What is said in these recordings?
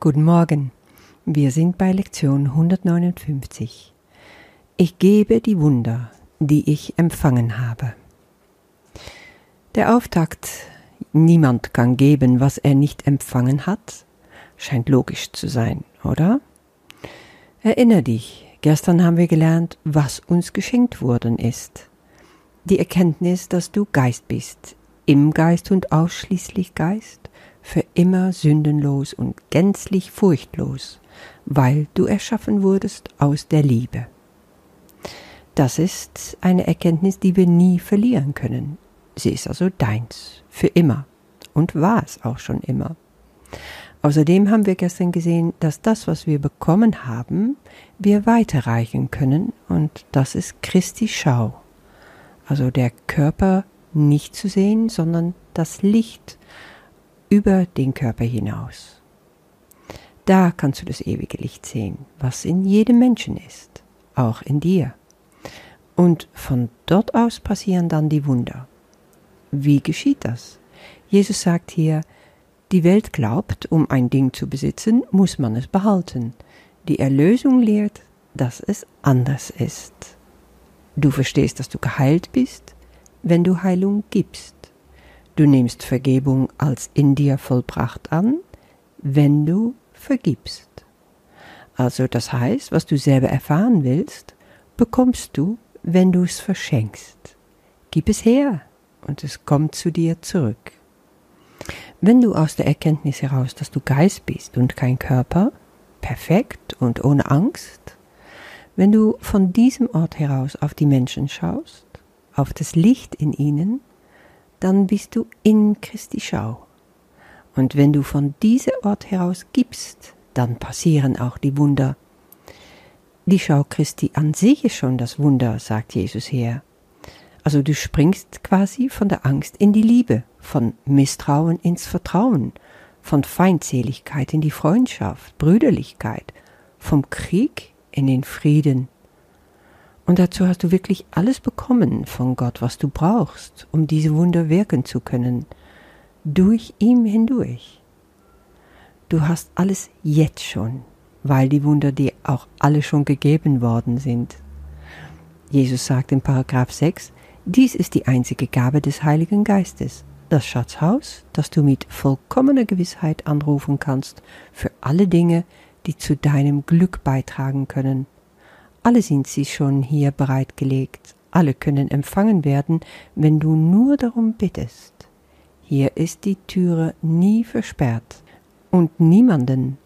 Guten Morgen. Wir sind bei Lektion 159. Ich gebe die Wunder, die ich empfangen habe. Der Auftakt Niemand kann geben, was er nicht empfangen hat, scheint logisch zu sein, oder? Erinner dich, gestern haben wir gelernt, was uns geschenkt worden ist. Die Erkenntnis, dass du Geist bist, im Geist und ausschließlich Geist, für immer sündenlos und gänzlich furchtlos, weil du erschaffen wurdest aus der Liebe. Das ist eine Erkenntnis, die wir nie verlieren können. Sie ist also deins, für immer und war es auch schon immer. Außerdem haben wir gestern gesehen, dass das, was wir bekommen haben, wir weiterreichen können und das ist Christi Schau. Also der Körper nicht zu sehen, sondern das Licht, über den Körper hinaus. Da kannst du das ewige Licht sehen, was in jedem Menschen ist, auch in dir. Und von dort aus passieren dann die Wunder. Wie geschieht das? Jesus sagt hier, die Welt glaubt, um ein Ding zu besitzen, muss man es behalten. Die Erlösung lehrt, dass es anders ist. Du verstehst, dass du geheilt bist, wenn du Heilung gibst. Du nimmst Vergebung als in dir vollbracht an, wenn du vergibst. Also das heißt, was du selber erfahren willst, bekommst du, wenn du es verschenkst. Gib es her und es kommt zu dir zurück. Wenn du aus der Erkenntnis heraus, dass du Geist bist und kein Körper, perfekt und ohne Angst, wenn du von diesem Ort heraus auf die Menschen schaust, auf das Licht in ihnen, dann bist du in Christi Schau. Und wenn du von diesem Ort heraus gibst, dann passieren auch die Wunder. Die Schau Christi an sich ist schon das Wunder, sagt Jesus her. Also du springst quasi von der Angst in die Liebe, von Misstrauen ins Vertrauen, von Feindseligkeit in die Freundschaft, Brüderlichkeit, vom Krieg in den Frieden, und dazu hast du wirklich alles bekommen von Gott, was du brauchst, um diese Wunder wirken zu können, durch ihm hindurch. Du hast alles jetzt schon, weil die Wunder dir auch alle schon gegeben worden sind. Jesus sagt in Paragraph 6, dies ist die einzige Gabe des Heiligen Geistes, das Schatzhaus, das du mit vollkommener Gewissheit anrufen kannst für alle Dinge, die zu deinem Glück beitragen können alle sind sie schon hier bereitgelegt, alle können empfangen werden, wenn du nur darum bittest. Hier ist die Türe nie versperrt, und niemanden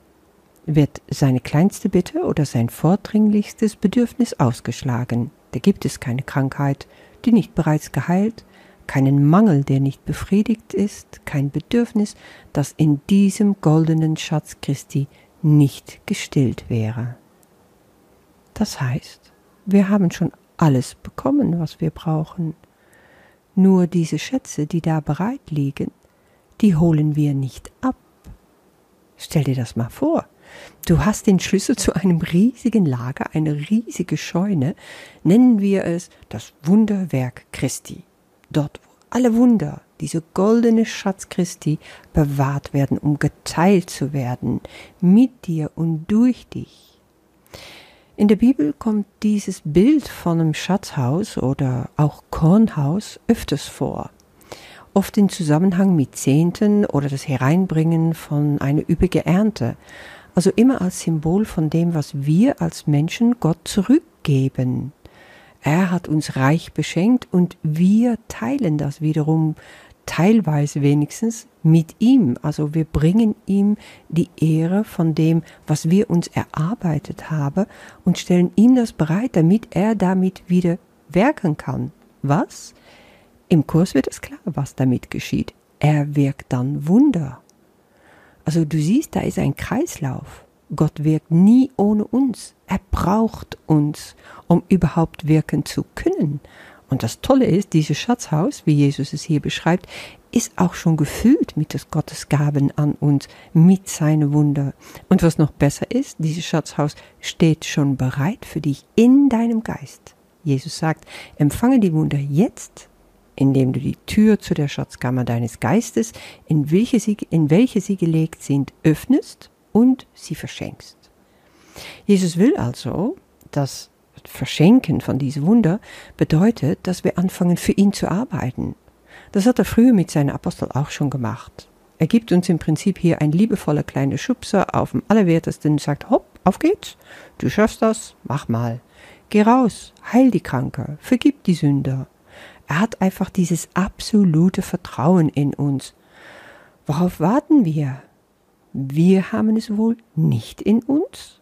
wird seine kleinste Bitte oder sein vordringlichstes Bedürfnis ausgeschlagen. Da gibt es keine Krankheit, die nicht bereits geheilt, keinen Mangel, der nicht befriedigt ist, kein Bedürfnis, das in diesem goldenen Schatz Christi nicht gestillt wäre. Das heißt, wir haben schon alles bekommen, was wir brauchen. Nur diese Schätze, die da bereit liegen, die holen wir nicht ab. Stell dir das mal vor. Du hast den Schlüssel zu einem riesigen Lager, eine riesige Scheune, nennen wir es das Wunderwerk Christi. Dort, wo alle Wunder, diese goldene Schatz Christi, bewahrt werden, um geteilt zu werden, mit dir und durch dich. In der Bibel kommt dieses Bild von einem Schatzhaus oder auch Kornhaus öfters vor, oft in Zusammenhang mit Zehnten oder das Hereinbringen von einer üppigen Ernte, also immer als Symbol von dem, was wir als Menschen Gott zurückgeben. Er hat uns reich beschenkt und wir teilen das wiederum teilweise wenigstens mit ihm. Also wir bringen ihm die Ehre von dem, was wir uns erarbeitet haben und stellen ihm das bereit, damit er damit wieder werken kann. Was? Im Kurs wird es klar, was damit geschieht. Er wirkt dann Wunder. Also du siehst, da ist ein Kreislauf. Gott wirkt nie ohne uns. Er braucht uns, um überhaupt wirken zu können. Und das Tolle ist, dieses Schatzhaus, wie Jesus es hier beschreibt, ist auch schon gefüllt mit des Gottes Gaben an uns, mit seinen Wunder. Und was noch besser ist, dieses Schatzhaus steht schon bereit für dich in deinem Geist. Jesus sagt, empfange die Wunder jetzt, indem du die Tür zu der Schatzkammer deines Geistes, in welche sie, in welche sie gelegt sind, öffnest und sie verschenkst. Jesus will also, dass Verschenken von diesem Wunder bedeutet, dass wir anfangen, für ihn zu arbeiten. Das hat er früher mit seinen Aposteln auch schon gemacht. Er gibt uns im Prinzip hier ein liebevoller kleiner Schubser auf dem Allerwertesten und sagt, hopp, auf geht's, du schaffst das, mach mal. Geh raus, heil die Kranke, vergib die Sünder. Er hat einfach dieses absolute Vertrauen in uns. Worauf warten wir? Wir haben es wohl nicht in uns?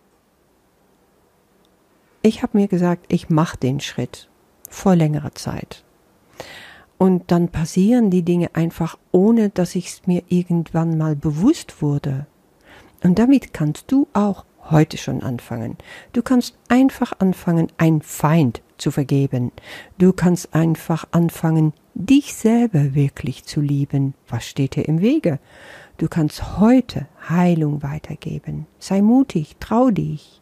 Ich habe mir gesagt, ich mache den Schritt vor längerer Zeit. Und dann passieren die Dinge einfach, ohne dass ich es mir irgendwann mal bewusst wurde. Und damit kannst du auch heute schon anfangen. Du kannst einfach anfangen, ein Feind zu vergeben. Du kannst einfach anfangen, dich selber wirklich zu lieben. Was steht dir im Wege? Du kannst heute Heilung weitergeben. Sei mutig, trau dich.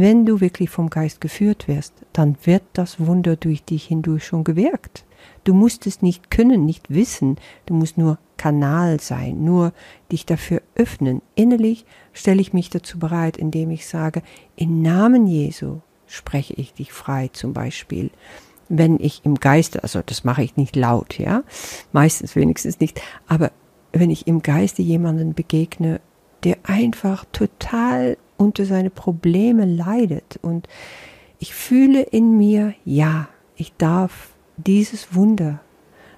Wenn du wirklich vom Geist geführt wirst, dann wird das Wunder durch dich hindurch schon gewirkt. Du musst es nicht können, nicht wissen, du musst nur Kanal sein, nur dich dafür öffnen. Innerlich stelle ich mich dazu bereit, indem ich sage, im Namen Jesu spreche ich dich frei zum Beispiel. Wenn ich im Geiste, also das mache ich nicht laut, ja, meistens wenigstens nicht, aber wenn ich im Geiste jemanden begegne, der einfach total unter seine Probleme leidet und ich fühle in mir, ja, ich darf dieses Wunder,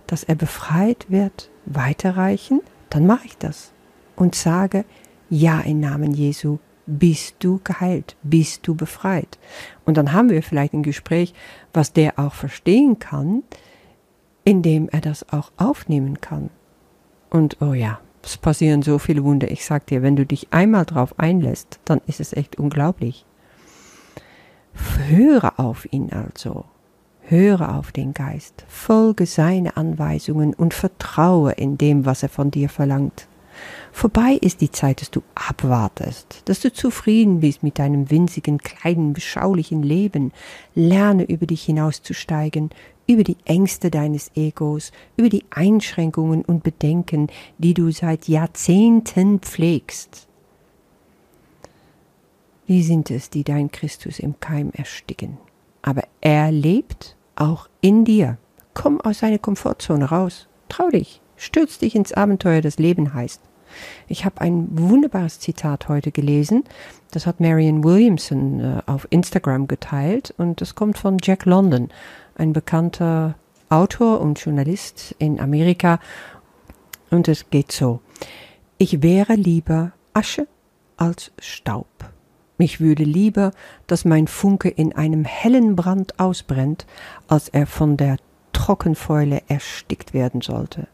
dass er befreit wird, weiterreichen, dann mache ich das und sage, ja, im Namen Jesu bist du geheilt, bist du befreit. Und dann haben wir vielleicht ein Gespräch, was der auch verstehen kann, indem er das auch aufnehmen kann. Und oh ja, es passieren so viele Wunder. Ich sag dir, wenn du dich einmal drauf einlässt, dann ist es echt unglaublich. Höre auf ihn also. Höre auf den Geist, folge seine Anweisungen und vertraue in dem, was er von dir verlangt. Vorbei ist die Zeit, dass du abwartest, dass du zufrieden bist mit deinem winzigen, kleinen, beschaulichen Leben. Lerne über dich hinauszusteigen, über die Ängste deines Egos, über die Einschränkungen und Bedenken, die du seit Jahrzehnten pflegst. Wie sind es, die dein Christus im Keim ersticken? Aber er lebt auch in dir. Komm aus deiner Komfortzone raus. Trau dich. Stürz dich ins Abenteuer, das Leben heißt. Ich habe ein wunderbares Zitat heute gelesen. Das hat Marion Williamson äh, auf Instagram geteilt und das kommt von Jack London, ein bekannter Autor und Journalist in Amerika. Und es geht so. Ich wäre lieber Asche als Staub. Ich würde lieber, dass mein Funke in einem hellen Brand ausbrennt, als er von der Trockenfäule erstickt werden sollte.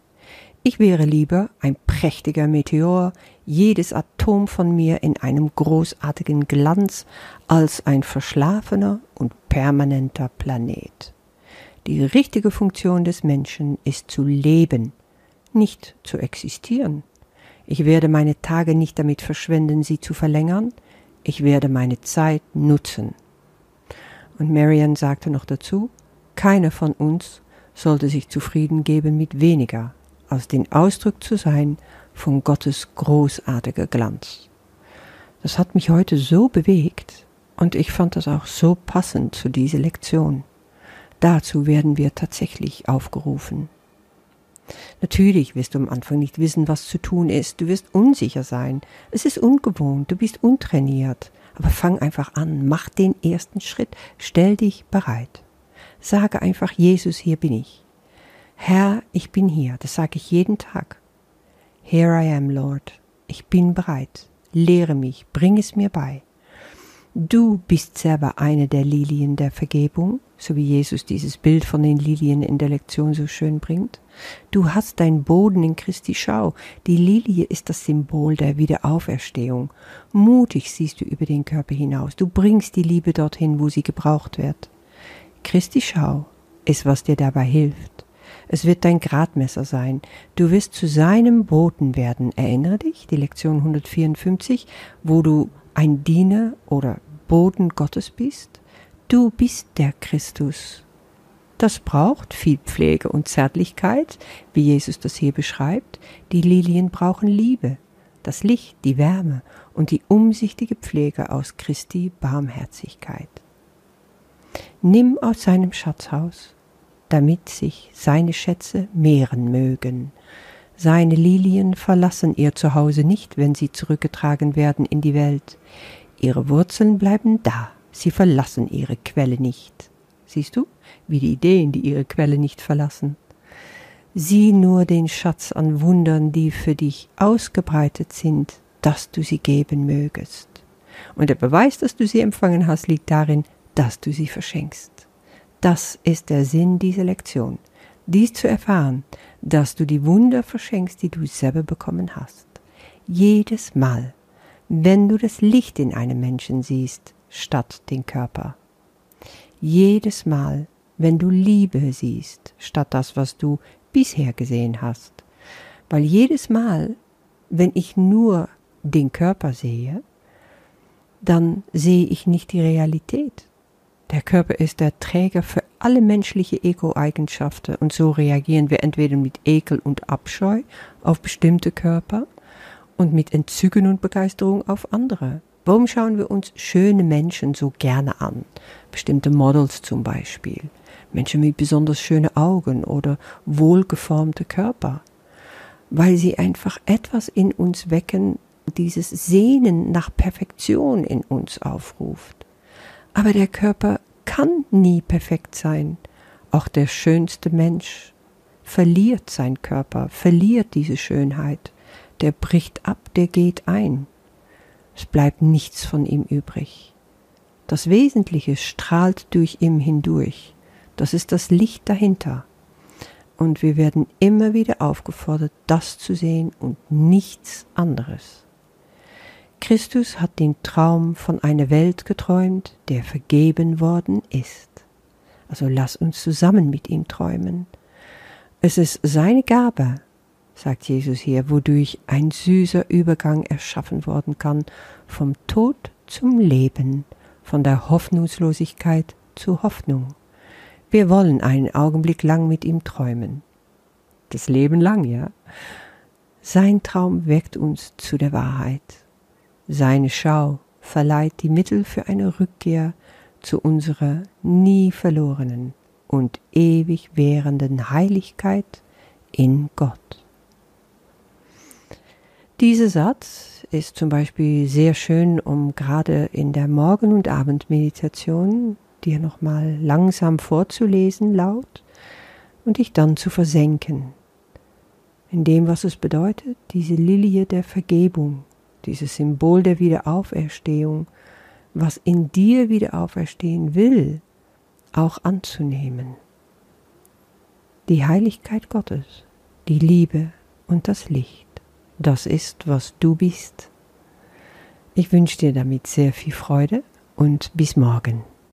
Ich wäre lieber ein prächtiger Meteor, jedes Atom von mir in einem großartigen Glanz, als ein verschlafener und permanenter Planet. Die richtige Funktion des Menschen ist zu leben, nicht zu existieren. Ich werde meine Tage nicht damit verschwenden, sie zu verlängern, ich werde meine Zeit nutzen. Und Marian sagte noch dazu, keiner von uns sollte sich zufrieden geben mit weniger, als den Ausdruck zu sein von Gottes großartiger Glanz. Das hat mich heute so bewegt und ich fand das auch so passend zu dieser Lektion. Dazu werden wir tatsächlich aufgerufen. Natürlich wirst du am Anfang nicht wissen, was zu tun ist. Du wirst unsicher sein. Es ist ungewohnt. Du bist untrainiert. Aber fang einfach an. Mach den ersten Schritt. Stell dich bereit. Sage einfach, Jesus, hier bin ich. Herr, ich bin hier. Das sage ich jeden Tag. Here I am, Lord. Ich bin bereit. Lehre mich. Bring es mir bei. Du bist selber eine der Lilien der Vergebung, so wie Jesus dieses Bild von den Lilien in der Lektion so schön bringt. Du hast dein Boden in Christi Schau. Die Lilie ist das Symbol der Wiederauferstehung. Mutig siehst du über den Körper hinaus. Du bringst die Liebe dorthin, wo sie gebraucht wird. Christi Schau ist, was dir dabei hilft. Es wird dein Gradmesser sein. Du wirst zu seinem Boten werden. Erinnere dich, die Lektion 154, wo du ein Diener oder Boden Gottes bist? Du bist der Christus. Das braucht viel Pflege und Zärtlichkeit, wie Jesus das hier beschreibt. Die Lilien brauchen Liebe. das Licht, die Wärme und die umsichtige Pflege aus Christi Barmherzigkeit. Nimm aus seinem Schatzhaus, damit sich seine Schätze mehren mögen. Seine Lilien verlassen ihr Zuhause nicht, wenn sie zurückgetragen werden in die Welt. Ihre Wurzeln bleiben da, sie verlassen ihre Quelle nicht. Siehst du, wie die Ideen, die ihre Quelle nicht verlassen. Sieh nur den Schatz an Wundern, die für dich ausgebreitet sind, dass du sie geben mögest. Und der Beweis, dass du sie empfangen hast, liegt darin, dass du sie verschenkst. Das ist der Sinn dieser Lektion, dies zu erfahren, dass du die Wunder verschenkst, die du selber bekommen hast. Jedes Mal, wenn du das Licht in einem Menschen siehst, statt den Körper. Jedes Mal, wenn du Liebe siehst, statt das, was du bisher gesehen hast. Weil jedes Mal, wenn ich nur den Körper sehe, dann sehe ich nicht die Realität. Der Körper ist der Träger für alle menschliche Ego-Eigenschaften und so reagieren wir entweder mit Ekel und Abscheu auf bestimmte Körper und mit Entzücken und Begeisterung auf andere. Warum schauen wir uns schöne Menschen so gerne an? Bestimmte Models zum Beispiel. Menschen mit besonders schönen Augen oder wohlgeformte Körper, weil sie einfach etwas in uns wecken, dieses Sehnen nach Perfektion in uns aufruft. Aber der Körper kann nie perfekt sein. Auch der schönste Mensch verliert sein Körper, verliert diese Schönheit. Der bricht ab, der geht ein. Es bleibt nichts von ihm übrig. Das Wesentliche strahlt durch ihm hindurch. Das ist das Licht dahinter. Und wir werden immer wieder aufgefordert, das zu sehen und nichts anderes. Christus hat den Traum von einer Welt geträumt, der vergeben worden ist. Also lass uns zusammen mit ihm träumen. Es ist seine Gabe, sagt Jesus hier, wodurch ein süßer Übergang erschaffen worden kann vom Tod zum Leben, von der Hoffnungslosigkeit zur Hoffnung. Wir wollen einen Augenblick lang mit ihm träumen. Das Leben lang, ja. Sein Traum weckt uns zu der Wahrheit. Seine Schau verleiht die Mittel für eine Rückkehr zu unserer nie verlorenen und ewig währenden Heiligkeit in Gott. Dieser Satz ist zum Beispiel sehr schön, um gerade in der Morgen- und Abendmeditation dir nochmal langsam vorzulesen laut und dich dann zu versenken in dem, was es bedeutet, diese Lilie der Vergebung, dieses Symbol der Wiederauferstehung, was in dir wieder auferstehen will, auch anzunehmen. Die Heiligkeit Gottes, die Liebe und das Licht, das ist, was du bist. Ich wünsche dir damit sehr viel Freude und bis morgen.